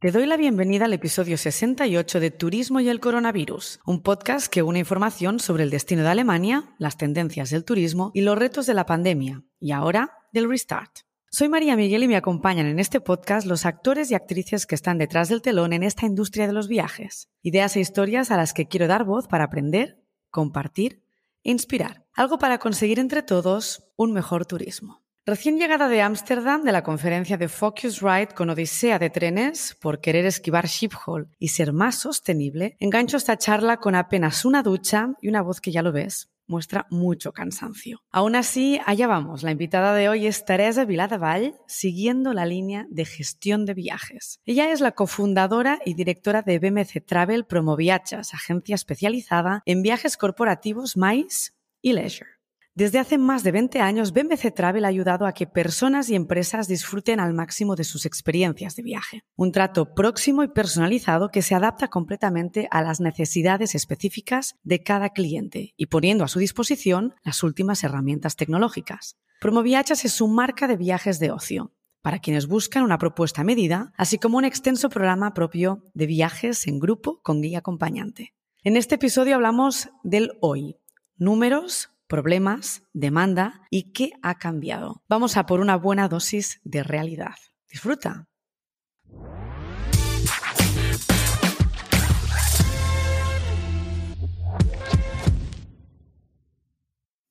Te doy la bienvenida al episodio 68 de Turismo y el Coronavirus, un podcast que une información sobre el destino de Alemania, las tendencias del turismo y los retos de la pandemia, y ahora del restart. Soy María Miguel y me acompañan en este podcast los actores y actrices que están detrás del telón en esta industria de los viajes, ideas e historias a las que quiero dar voz para aprender, compartir e inspirar, algo para conseguir entre todos un mejor turismo. Recién llegada de Ámsterdam de la conferencia de Focusrite con Odisea de trenes por querer esquivar Schiphol y ser más sostenible, engancho esta charla con apenas una ducha y una voz que ya lo ves, muestra mucho cansancio. Aún así, allá vamos. La invitada de hoy es Teresa Viladevall, siguiendo la línea de gestión de viajes. Ella es la cofundadora y directora de BMC Travel Promoviachas, agencia especializada en viajes corporativos MICE y leisure. Desde hace más de 20 años, BMC Travel ha ayudado a que personas y empresas disfruten al máximo de sus experiencias de viaje. Un trato próximo y personalizado que se adapta completamente a las necesidades específicas de cada cliente y poniendo a su disposición las últimas herramientas tecnológicas. Promoviachas es su marca de viajes de ocio para quienes buscan una propuesta medida, así como un extenso programa propio de viajes en grupo con guía acompañante. En este episodio hablamos del hoy, números, problemas, demanda y qué ha cambiado. Vamos a por una buena dosis de realidad. Disfruta.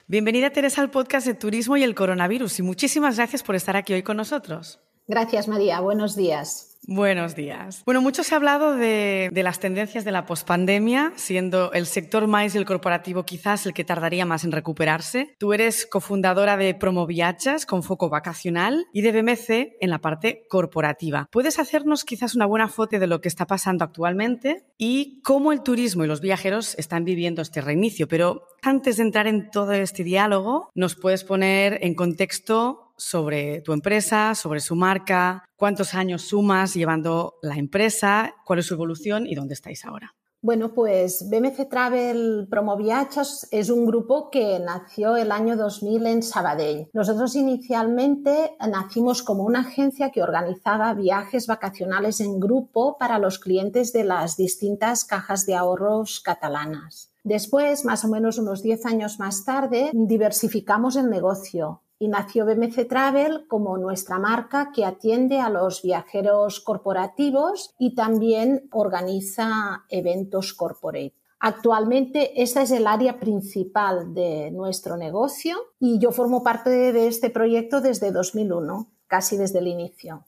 Bienvenida Teresa al podcast de Turismo y el Coronavirus y muchísimas gracias por estar aquí hoy con nosotros. Gracias María, buenos días. Buenos días. Bueno, mucho se ha hablado de, las tendencias de la pospandemia, siendo el sector más el corporativo quizás el que tardaría más en recuperarse. Tú eres cofundadora de Promoviachas con foco vacacional y de BMC en la parte corporativa. ¿Puedes hacernos quizás una buena foto de lo que está pasando actualmente y cómo el turismo y los viajeros están viviendo este reinicio? Pero antes de entrar en todo este diálogo, ¿nos puedes poner en contexto sobre tu empresa, sobre su marca, cuántos años sumas llevando la empresa, cuál es su evolución y dónde estáis ahora. Bueno, pues BMC Travel Promoviachas es un grupo que nació el año 2000 en Sabadell. Nosotros inicialmente nacimos como una agencia que organizaba viajes vacacionales en grupo para los clientes de las distintas cajas de ahorros catalanas. Después, más o menos unos 10 años más tarde, diversificamos el negocio y nació BMC Travel como nuestra marca que atiende a los viajeros corporativos y también organiza eventos corporate. Actualmente esta es el área principal de nuestro negocio y yo formo parte de este proyecto desde 2001, casi desde el inicio.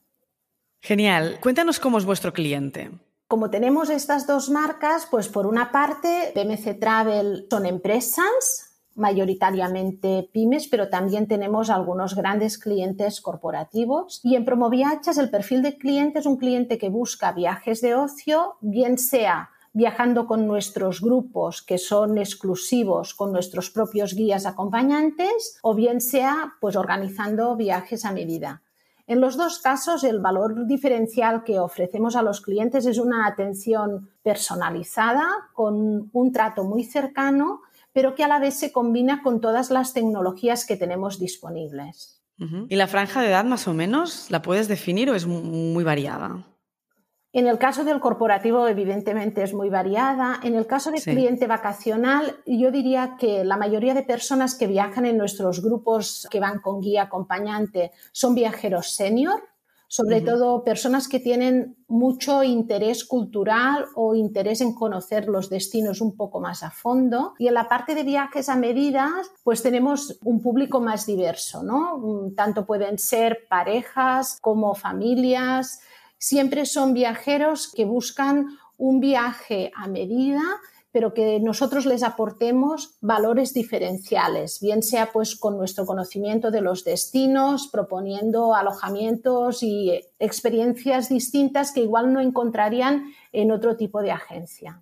Genial. Cuéntanos cómo es vuestro cliente. Como tenemos estas dos marcas, pues por una parte, BMC Travel son empresas mayoritariamente pymes, pero también tenemos algunos grandes clientes corporativos. Y en Promoviachas el perfil de cliente es un cliente que busca viajes de ocio, bien sea viajando con nuestros grupos que son exclusivos con nuestros propios guías acompañantes o bien sea pues organizando viajes a medida. En los dos casos, el valor diferencial que ofrecemos a los clientes es una atención personalizada, con un trato muy cercano pero que a la vez se combina con todas las tecnologías que tenemos disponibles. ¿Y la franja de edad más o menos la puedes definir o es muy variada? En el caso del corporativo, evidentemente es muy variada. En el caso del cliente vacacional, yo diría que la mayoría de personas que viajan en nuestros grupos que van con guía acompañante son viajeros senior, sobre todo personas que tienen mucho interés cultural o interés en conocer los destinos un poco más a fondo. Y en la parte de viajes a medidas, pues tenemos un público más diverso, ¿no? Mm, tanto pueden ser parejas como familias. Siempre son viajeros que buscan un viaje a medida pero que nosotros les aportemos valores diferenciales, bien sea pues con nuestro conocimiento de los destinos, proponiendo alojamientos y experiencias distintas que igual no encontrarían en otro tipo de agencia.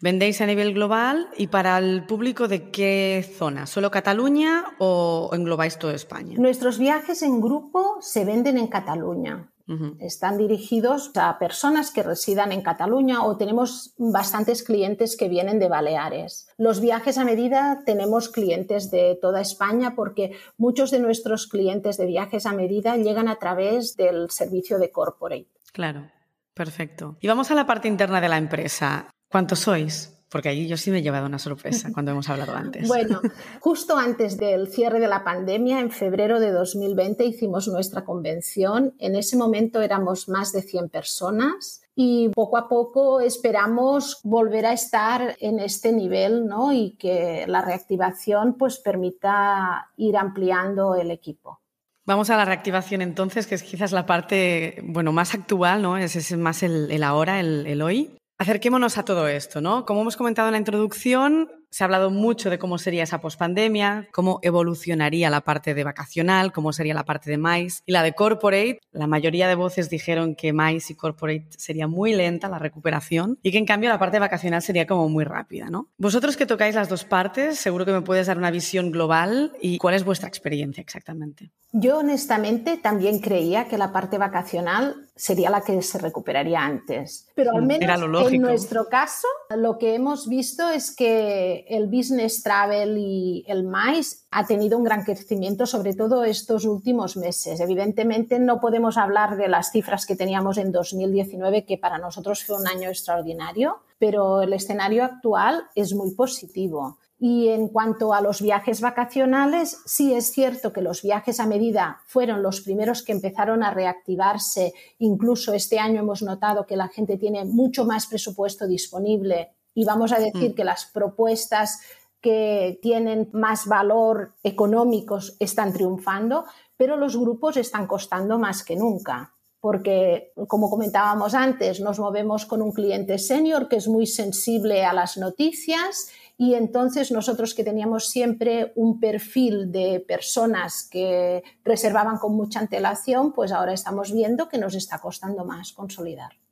¿Vendéis a nivel global y para el público de qué zona? ¿Solo Cataluña o englobáis toda España? Nuestros viajes en grupo se venden en Cataluña. Están dirigidos a personas que residan en Cataluña o tenemos bastantes clientes que vienen de Baleares. Los viajes a medida tenemos clientes de toda España porque muchos de nuestros clientes de viajes a medida llegan a través del servicio de corporate. Claro. Perfecto. Y vamos a la parte interna de la empresa. ¿Cuántos sois? Porque allí yo sí me he llevado una sorpresa cuando hemos hablado antes. Bueno, justo antes del cierre de la pandemia, en febrero de 2020, hicimos nuestra convención. En ese momento éramos más de 100 personas y poco a poco esperamos volver a estar en este nivel ¿no? y que la reactivación pues, permita ir ampliando el equipo. Vamos a la reactivación entonces, que es quizás la parte bueno, más actual, ¿no? es, más el, ahora, el, el hoy. Acerquémonos a todo esto, ¿no? Como hemos comentado en la introducción, se ha hablado mucho de cómo sería esa pospandemia, cómo evolucionaría la parte de vacacional, cómo sería la parte de MICE y la de corporate. La mayoría de voces dijeron que MICE y corporate sería muy lenta la recuperación y que en cambio la parte vacacional sería como muy rápida, ¿no? Vosotros que tocáis las dos partes, seguro que me puedes dar una visión global y cuál es vuestra experiencia exactamente. Yo honestamente también creía que la parte vacacional sería la que se recuperaría antes, pero al menos en nuestro caso lo que hemos visto es que el business travel y el MICE ha tenido un gran crecimiento, sobre todo estos últimos meses. Evidentemente, no podemos hablar de las cifras que teníamos en 2019, que para nosotros fue un año extraordinario, pero el escenario actual es muy positivo. Y en cuanto a los viajes vacacionales, sí es cierto que los viajes a medida fueron los primeros que empezaron a reactivarse. Incluso este año hemos notado que la gente tiene mucho más presupuesto disponible y vamos a decir mm. que las propuestas que tienen más valor económicos están triunfando, pero los grupos están costando más que nunca porque, como comentábamos antes, nos movemos con un cliente senior que es muy sensible a las noticias y entonces nosotros que teníamos siempre un perfil de personas que reservaban con mucha antelación, pues ahora estamos viendo que nos está costando más consolidar.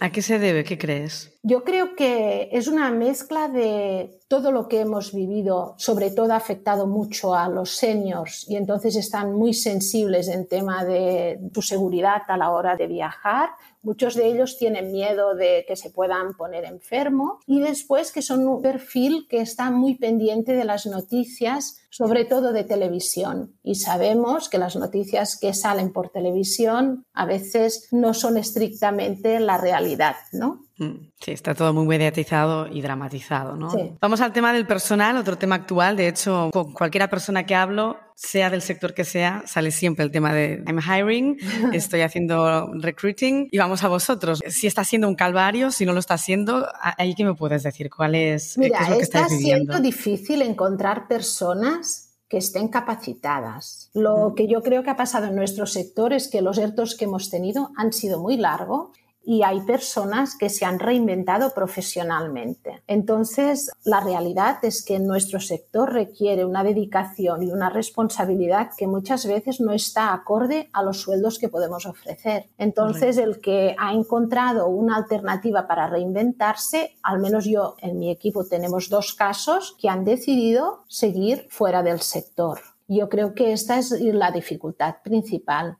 ¿A qué se debe? ¿Qué crees? Yo creo que es una mezcla de todo lo que hemos vivido, sobre todo ha afectado mucho a los seniors y entonces están muy sensibles en tema de su seguridad a la hora de viajar. Muchos de ellos tienen miedo de que se puedan poner enfermos y después que son un perfil que está muy pendiente de las noticias sobre todo de televisión. Y sabemos que las noticias que salen por televisión a veces no son estrictamente la realidad, ¿no? Mm, sí, está todo muy mediatizado y dramatizado, ¿no? Vamos al tema del personal, otro tema actual. De hecho, con cualquiera persona que hablo, sea del sector que sea, sale siempre el tema de I'm hiring, estoy haciendo recruiting y vamos a vosotros. Si está siendo un calvario, si no lo está haciendo, ahí qué me puedes decir, ¿cuál es, Mira, es lo que está siendo difícil encontrar personas que estén capacitadas. Lo mm. que yo creo que ha pasado en nuestro sector es que los ERTOs que hemos tenido han sido muy largos y hay personas que se han reinventado profesionalmente. Entonces, la realidad es que nuestro sector requiere una dedicación y una responsabilidad que muchas veces no está acorde a los sueldos que podemos ofrecer. Entonces, el que ha encontrado una alternativa para reinventarse, al menos yo en mi equipo tenemos dos casos que han decidido seguir fuera del sector. Yo creo que esta es la dificultad principal.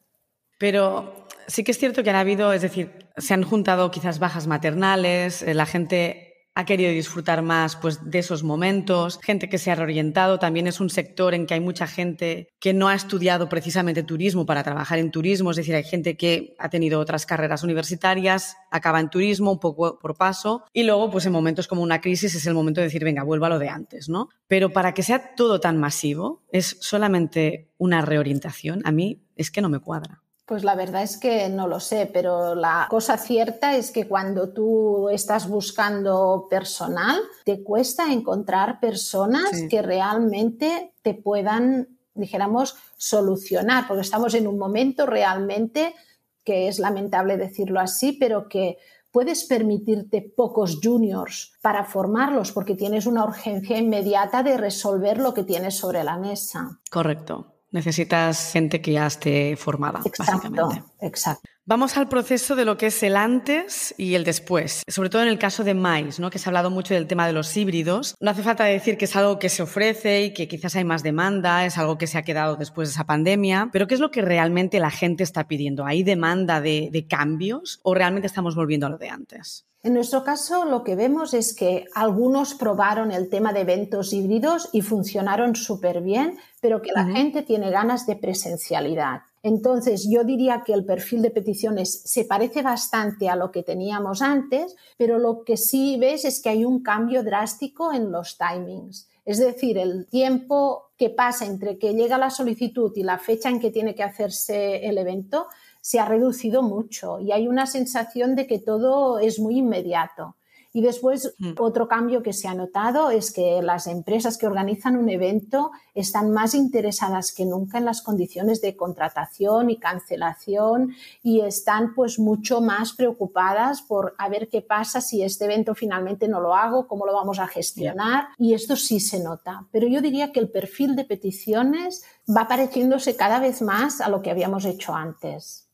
Pero sí que es cierto que han habido, es decir, se han juntado quizás bajas maternales, eh, la gente ha querido disfrutar más pues, de esos momentos, gente que se ha reorientado, también es un sector en que hay mucha gente que no ha estudiado precisamente turismo para trabajar en turismo, es decir, hay gente que ha tenido otras carreras universitarias, acaba en turismo un poco por paso y luego pues en momentos como una crisis es el momento de decir, venga, vuelva a lo de antes, ¿no? Pero para que sea todo tan masivo, es solamente una reorientación, a mí es que no me cuadra. Pues la verdad es que no lo sé, pero la cosa cierta es que cuando tú estás buscando personal, te cuesta encontrar personas que realmente te puedan, dijéramos, solucionar, porque estamos en un momento realmente que es lamentable decirlo así, pero que puedes permitirte pocos juniors para formarlos porque tienes una urgencia inmediata de resolver lo que tienes sobre la mesa. Correcto. Necesitas gente que ya esté formada, básicamente. Exacto. Vamos al proceso de lo que es el antes y el después, sobre todo en el caso de Mais, ¿no? que se ha hablado mucho del tema de los híbridos. No hace falta decir que es algo que se ofrece y que quizás hay más demanda, es algo que se ha quedado después de esa pandemia, pero ¿qué es lo que realmente la gente está pidiendo? ¿Hay demanda de, de cambios o realmente estamos volviendo a lo de antes? En nuestro caso, lo que vemos es que algunos probaron el tema de eventos híbridos y funcionaron súper bien, pero que la gente tiene ganas de presencialidad. Entonces, yo diría que el perfil de peticiones se parece bastante a lo que teníamos antes, pero lo que sí ves es que hay un cambio drástico en los timings. Es decir, el tiempo que pasa entre que llega la solicitud y la fecha en que tiene que hacerse el evento se ha reducido mucho y hay una sensación de que todo es muy inmediato. Y después, mm. otro cambio que se ha notado es que las empresas que organizan un evento están más interesadas que nunca en las condiciones de contratación y cancelación y están pues mucho más preocupadas por a ver qué pasa si este evento finalmente no lo hago, cómo lo vamos a gestionar. Y esto sí se nota. Pero yo diría que el perfil de peticiones va pareciéndose cada vez más a lo que habíamos hecho antes.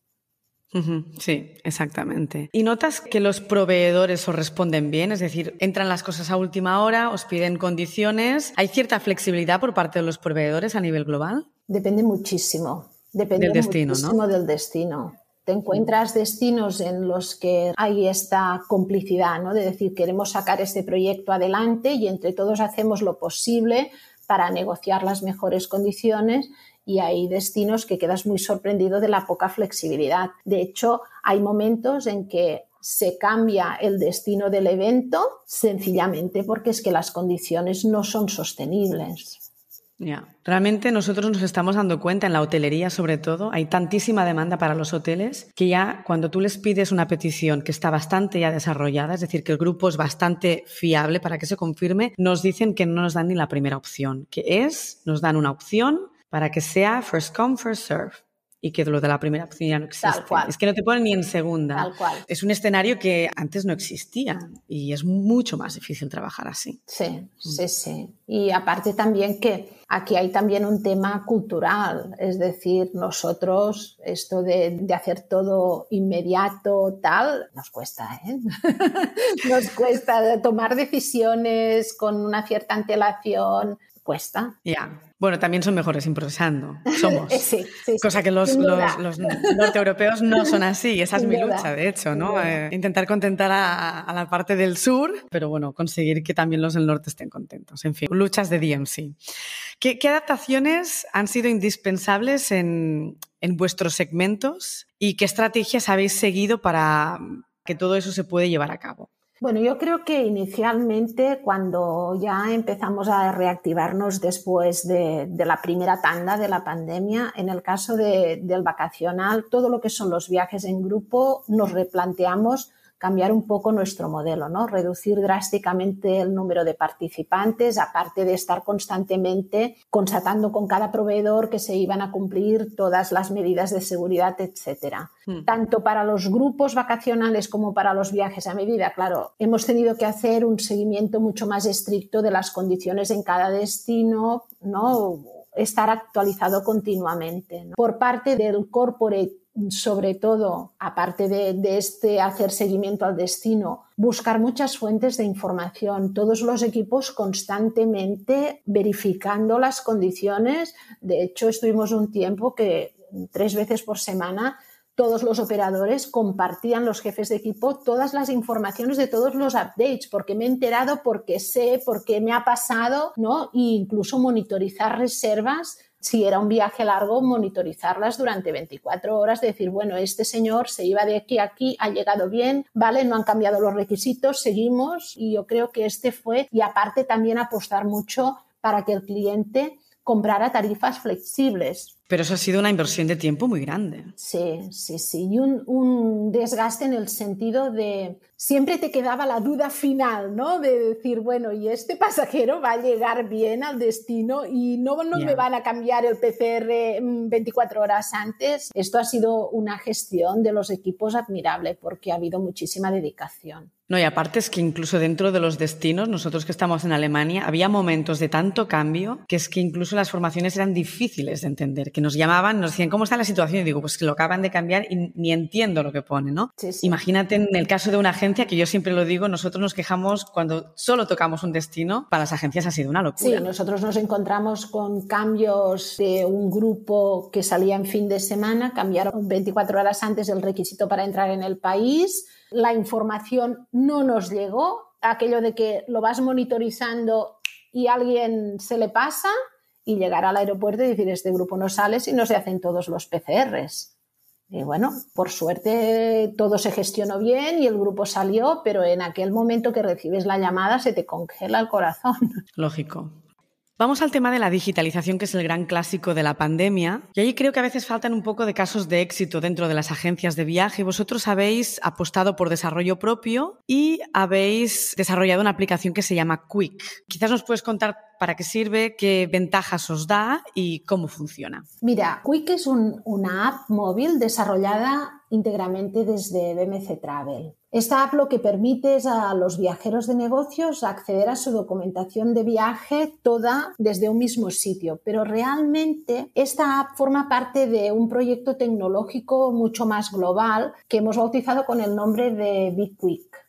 Sí, exactamente. ¿Y notas que los proveedores os responden bien? Es decir, entran las cosas a última hora, os piden condiciones. ¿Hay cierta flexibilidad por parte de los proveedores a nivel global? Depende muchísimo. Depende del destino, muchísimo del destino. Te encuentras destinos en los que hay esta complicidad, ¿no? De decir, queremos sacar este proyecto adelante y entre todos hacemos lo posible para negociar las mejores condiciones y hay destinos que quedas muy sorprendido de la poca flexibilidad. De hecho, hay momentos en que se cambia el destino del evento sencillamente porque es que las condiciones no son sostenibles. Ya, realmente nosotros nos estamos dando cuenta en la hotelería sobre todo, hay tantísima demanda para los hoteles que ya cuando tú les pides una petición que está bastante ya desarrollada, es decir, que el grupo es bastante fiable para que se confirme, nos dicen que no nos dan ni la primera opción, que es, nos dan una opción para que sea first come, first serve y que lo de la primera opción ya no existe. Es que no te ponen ni en segunda. Es un escenario que antes no existía y es mucho más difícil trabajar así. Sí, mm. sí, sí. Y aparte también que aquí hay también un tema cultural, es decir, nosotros esto de, de hacer todo inmediato, tal, nos cuesta, ¿eh? nos cuesta tomar decisiones con una cierta antelación, cuesta. Ya. Bueno, también son mejores improvisando. Somos. sí, sí, Cosa que los, los, norteeuropeos no son así. Esa es mi lucha, de hecho, ¿no? Eh, intentar contentar a, la parte del sur, pero bueno, conseguir que también los del norte estén contentos. En fin, luchas de DMC. ¿Qué, qué adaptaciones han sido indispensables en, en vuestros segmentos y qué estrategias habéis seguido para que todo eso se pueda llevar a cabo? Bueno, yo creo que inicialmente cuando ya empezamos a reactivarnos después de, la primera tanda de la pandemia, en el caso del vacacional, todo lo que son los viajes en grupo, nos replanteamos cambiar un poco nuestro modelo, ¿no? Reducir drásticamente el número de participantes, aparte de estar constantemente constatando con cada proveedor que se iban a cumplir todas las medidas de seguridad, etcétera. Hmm. Tanto para los grupos vacacionales como para los viajes a medida, claro, hemos tenido que hacer un seguimiento mucho más estricto de las condiciones en cada destino, ¿no? estar actualizado continuamente. Por parte del corporate sobre todo, aparte de, este hacer seguimiento al destino, buscar muchas fuentes de información, todos los equipos constantemente verificando las condiciones. De hecho, estuvimos un tiempo que tres veces por semana todos los operadores compartían los jefes de equipo todas las informaciones de todos los updates, porque me he enterado, porque sé, porque me ha pasado, ¿no? E incluso monitorizar reservas si era un viaje largo, monitorizarlas durante 24 horas, decir, bueno, este señor se iba de aquí a aquí, ha llegado bien, vale, no han cambiado los requisitos, seguimos y yo creo que este fue, y aparte también apostar mucho para que el cliente comprara tarifas flexibles. Pero eso ha sido una inversión de tiempo muy grande. Sí, sí, sí. Y un, un, desgaste en el sentido de siempre te quedaba la duda final, ¿no? De decir, bueno, ¿y este pasajero va a llegar bien al destino y no, no me van a cambiar el PCR 24 mm, horas antes? Esto ha sido una gestión de los equipos admirable porque ha habido muchísima dedicación. No, y aparte es que incluso dentro de los destinos, nosotros que estamos en Alemania, había momentos de tanto cambio que es que incluso las formaciones eran difíciles de entender, que nos llamaban, nos decían, ¿cómo está la situación? Y digo, pues que lo acaban de cambiar y ni entiendo lo que pone, ¿no? Imagínate en el caso de una agencia, que yo siempre lo digo, nosotros nos quejamos cuando solo tocamos un destino, para las agencias ha sido una locura. Sí, nosotros nos encontramos con cambios de un grupo que salía en fin de semana, cambiaron 24 horas antes el requisito para entrar en el país, la información no nos llegó, aquello de que lo vas monitorizando y alguien se le pasa y llegar al aeropuerto y decir, este grupo no sale si no se hacen todos los PCRs. Y bueno, por suerte todo se gestionó bien y el grupo salió, pero en aquel momento que recibes la llamada se te congela el corazón. Lógico. Vamos al tema de la digitalización, que es el gran clásico de la pandemia. Y ahí creo que a veces faltan un poco de casos de éxito dentro de las agencias de viaje. Vosotros habéis apostado por desarrollo propio y habéis desarrollado una aplicación que se llama Quick. Quizás nos puedes contar para qué sirve, qué ventajas os da y cómo funciona. Mira, Quick es una app móvil desarrollada íntegramente desde BMC Travel. Esta app lo que permite es a los viajeros de negocios acceder a su documentación de viaje toda desde un mismo sitio, pero realmente esta app forma parte de un proyecto tecnológico mucho más global que hemos bautizado con el nombre de Big Quick.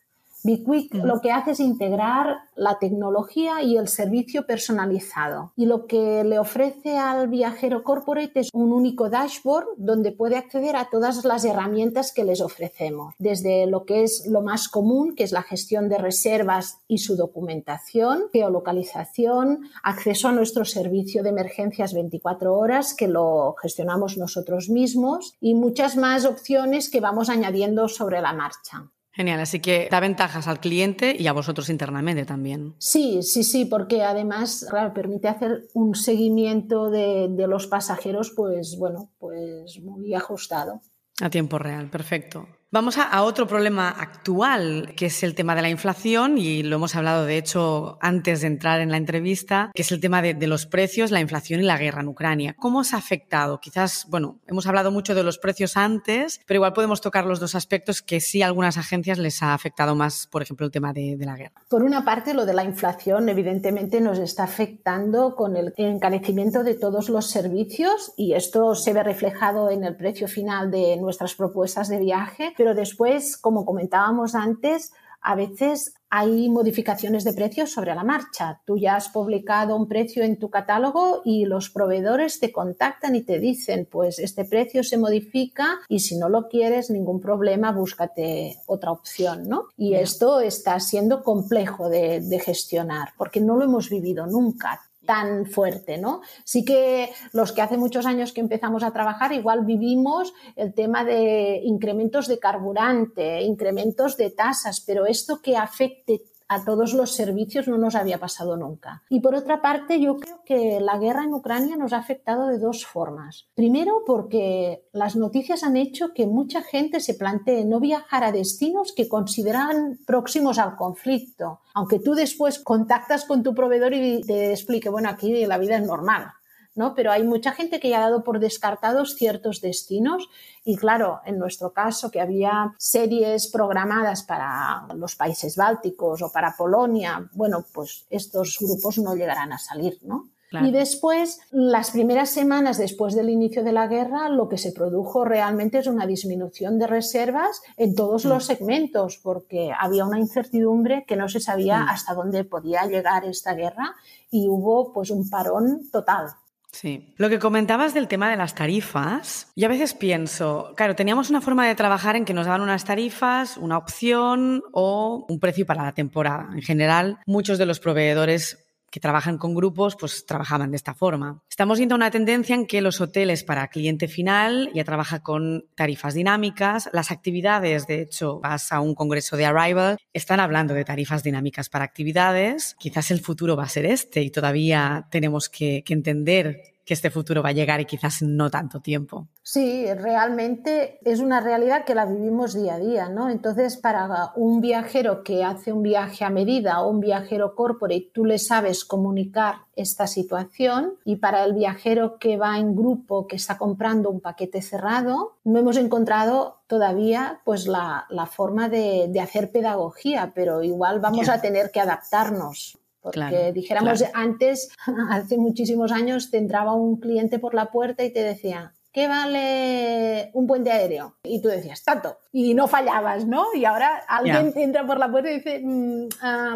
BigQuick lo que hace es integrar la tecnología y el servicio personalizado. Y lo que le ofrece al viajero corporate es un único dashboard donde puede acceder a todas las herramientas que les ofrecemos, desde lo que es lo más común, que es la gestión de reservas y su documentación, geolocalización, acceso a nuestro servicio de emergencias 24 horas, que lo gestionamos nosotros mismos, y muchas más opciones que vamos añadiendo sobre la marcha. Genial, así que da ventajas al cliente y a vosotros internamente también. Sí, sí, sí, porque además, claro, permite hacer un seguimiento de, de los pasajeros, pues bueno, pues muy ajustado. A tiempo real, perfecto. Vamos a, otro problema actual, que es el tema de la inflación, y lo hemos hablado, de hecho, antes de entrar en la entrevista, que es el tema de, los precios, la inflación y la guerra en Ucrania. ¿Cómo os ha afectado? Quizás, bueno, hemos hablado mucho de los precios antes, pero igual podemos tocar los dos aspectos que sí a algunas agencias les ha afectado más, por ejemplo, el tema de, de la guerra. Por una parte, lo de la inflación, evidentemente, nos está afectando con el encarecimiento de todos los servicios, y esto se ve reflejado en el precio final de nuestras propuestas de viaje pero después, como comentábamos antes, a veces hay modificaciones de precios sobre la marcha. Tú ya has publicado un precio en tu catálogo y los proveedores te contactan y te dicen, pues este precio se modifica y si no lo quieres, ningún problema, búscate otra opción, ¿no? Y esto está siendo complejo de, de gestionar porque no lo hemos vivido nunca tan fuerte, ¿no? Sí que los que hace muchos años que empezamos a trabajar, igual vivimos el tema de incrementos de carburante, incrementos de tasas, pero esto que afecte a todos los servicios no nos había pasado nunca. Y por otra parte, yo creo que la guerra en Ucrania nos ha afectado de dos formas. Primero, porque las noticias han hecho que mucha gente se plantee no viajar a destinos que consideran próximos al conflicto, aunque tú después contactas con tu proveedor y te explique, bueno, aquí la vida es normal. ¿No? Pero hay mucha gente que ya ha dado por descartados ciertos destinos y claro, en nuestro caso que había series programadas para los países bálticos o para Polonia, bueno, pues estos grupos no llegarán a salir, ¿no? Y después, las primeras semanas después del inicio de la guerra, lo que se produjo realmente es una disminución de reservas en todos los segmentos, porque había una incertidumbre que no se sabía hasta dónde podía llegar esta guerra y hubo pues un parón total. Sí. Lo que comentabas del tema de las tarifas, yo a veces pienso, claro, teníamos una forma de trabajar en que nos daban unas tarifas, una opción o un precio para la temporada. En general, muchos de los proveedores que trabajan con grupos, pues trabajaban de esta forma. Estamos viendo una tendencia en que los hoteles para cliente final ya trabaja con tarifas dinámicas. Las actividades, de hecho, vas a un congreso de Arrival, están hablando de tarifas dinámicas para actividades. Quizás el futuro va a ser este y todavía tenemos que entender que este futuro va a llegar y quizás no tanto tiempo. Sí, realmente es una realidad que la vivimos día a día, ¿no? Entonces, para un viajero que hace un viaje a medida o un viajero corporate, tú le sabes comunicar esta situación y para el viajero que va en grupo, que está comprando un paquete cerrado, no hemos encontrado todavía pues la, forma de, hacer pedagogía, pero igual vamos a tener que adaptarnos. Porque dijéramos antes, hace muchísimos años, te entraba un cliente por la puerta y te decía, ¿qué vale un puente aéreo? Y tú decías, tanto. Y no fallabas, ¿no? Y ahora alguien entra por la puerta y dice, mm,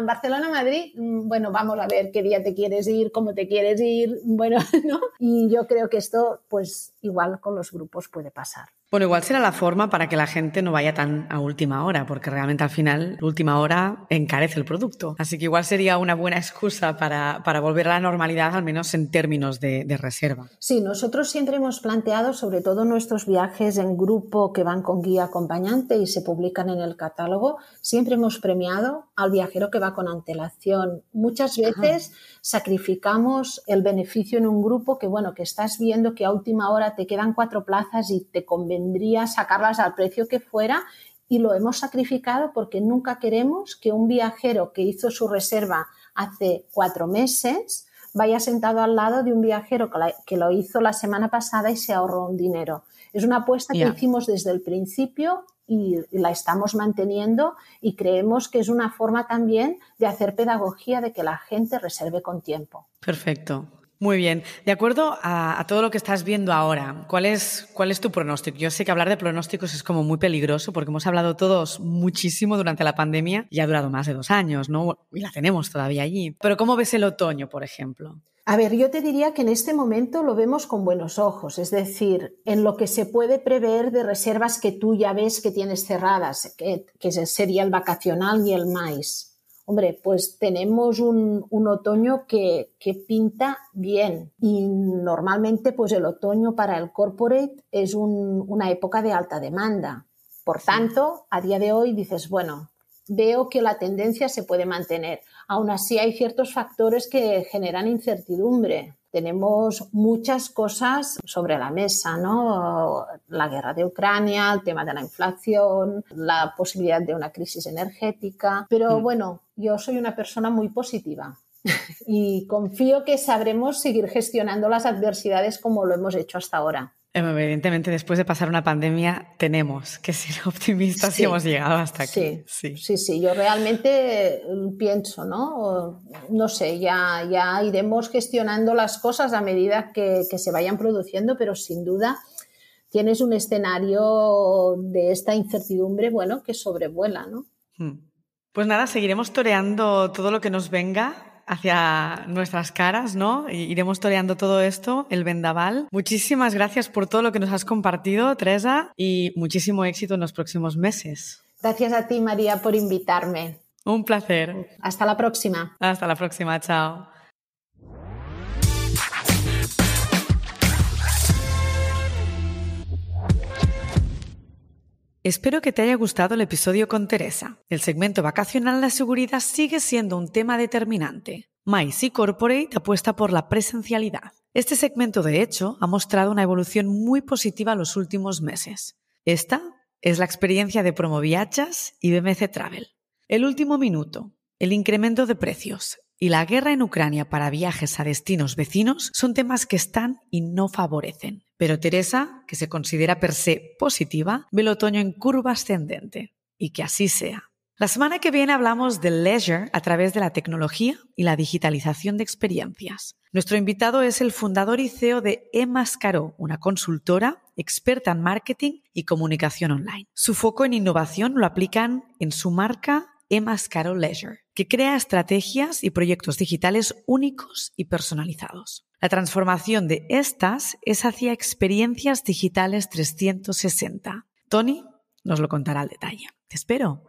Barcelona, Madrid, mm, bueno, vamos a ver qué día te quieres ir, cómo te quieres ir, bueno, ¿no? Y yo creo que esto, pues, igual con los grupos puede pasar. Bueno, igual será la forma para que la gente no vaya tan a última hora, porque realmente al final, última hora encarece el producto. Así que igual sería una buena excusa para, para volver a la normalidad, al menos en términos de, de, reserva. Sí, nosotros siempre hemos planteado, sobre todo nuestros viajes en grupo que van con guía acompañante y se publican en el catálogo, siempre hemos premiado al viajero que va con antelación. Muchas veces sacrificamos el beneficio en un grupo que, bueno, que estás viendo que a última hora te quedan cuatro plazas y te conviene vendría sacarlas al precio que fuera y lo hemos sacrificado porque nunca queremos que un viajero que hizo su reserva hace cuatro meses vaya sentado al lado de un viajero que lo hizo la semana pasada y se ahorró un dinero. Es una apuesta que hicimos desde el principio y la estamos manteniendo y creemos que es una forma también de hacer pedagogía de que la gente reserve con tiempo. Perfecto. Muy bien. De acuerdo a, todo lo que estás viendo ahora, ¿cuál es, ¿cuál es tu pronóstico? Yo sé que hablar de pronósticos es como muy peligroso porque hemos hablado todos muchísimo durante la pandemia y ha durado más de dos años, ¿no? Y la tenemos todavía allí. Pero ¿cómo ves el otoño, por ejemplo? A ver, yo te diría que en este momento lo vemos con buenos ojos, es decir, en lo que se puede prever de reservas que tú ya ves que tienes cerradas, que, que sería el vacacional y el maíz. Hombre, pues tenemos un, otoño que, pinta bien y normalmente pues el otoño para el corporate es una época de alta demanda. Por tanto, a día de hoy dices, bueno, veo que la tendencia se puede mantener. Aún así hay ciertos factores que generan incertidumbre tenemos muchas cosas sobre la mesa, ¿no? La guerra de Ucrania, el tema de la inflación, la posibilidad de una crisis energética. Pero mm. bueno, yo soy una persona muy positiva y confío que sabremos seguir gestionando las adversidades como lo hemos hecho hasta ahora. Evidentemente, después de pasar una pandemia, tenemos que ser optimistas y hemos llegado hasta aquí. Sí, sí, sí, yo realmente mm, pienso, ¿no? No sé, ya, ya iremos gestionando las cosas a medida que, se vayan produciendo, pero sin duda tienes un escenario de esta incertidumbre, bueno, que sobrevuela, ¿no? Hmm. Pues nada, seguiremos toreando todo lo que nos venga hacia nuestras caras, ¿no? Iremos toreando todo esto, el vendaval. Muchísimas gracias por todo lo que nos has compartido, Teresa, y muchísimo éxito en los próximos meses. Gracias a ti, María, por invitarme. Un placer. Hasta la próxima. Hasta la próxima, chao. Espero que te haya gustado el episodio con Teresa. El segmento vacacional La seguridad sigue siendo un tema determinante. MyC Corporate apuesta por la presencialidad. Este segmento, de hecho, ha mostrado una evolución muy positiva los últimos meses. Esta es la experiencia de Promoviachas y BMC Travel. El último minuto, el incremento de precios y la guerra en Ucrania para viajes a destinos vecinos son temas que están y no favorecen. Pero Teresa, que se considera per se positiva, ve el otoño en curva ascendente. Y que así sea. La semana que viene hablamos de leisure a través de la tecnología y la digitalización de experiencias. Nuestro invitado es el fundador y CEO de eMascaró, una consultora experta en marketing y comunicación online. Su foco en innovación lo aplican en su marca eMascaró Leisure, que crea estrategias y proyectos digitales únicos y personalizados. La transformación de estas es hacia experiencias digitales 360. Tony nos lo contará al detalle. Te espero.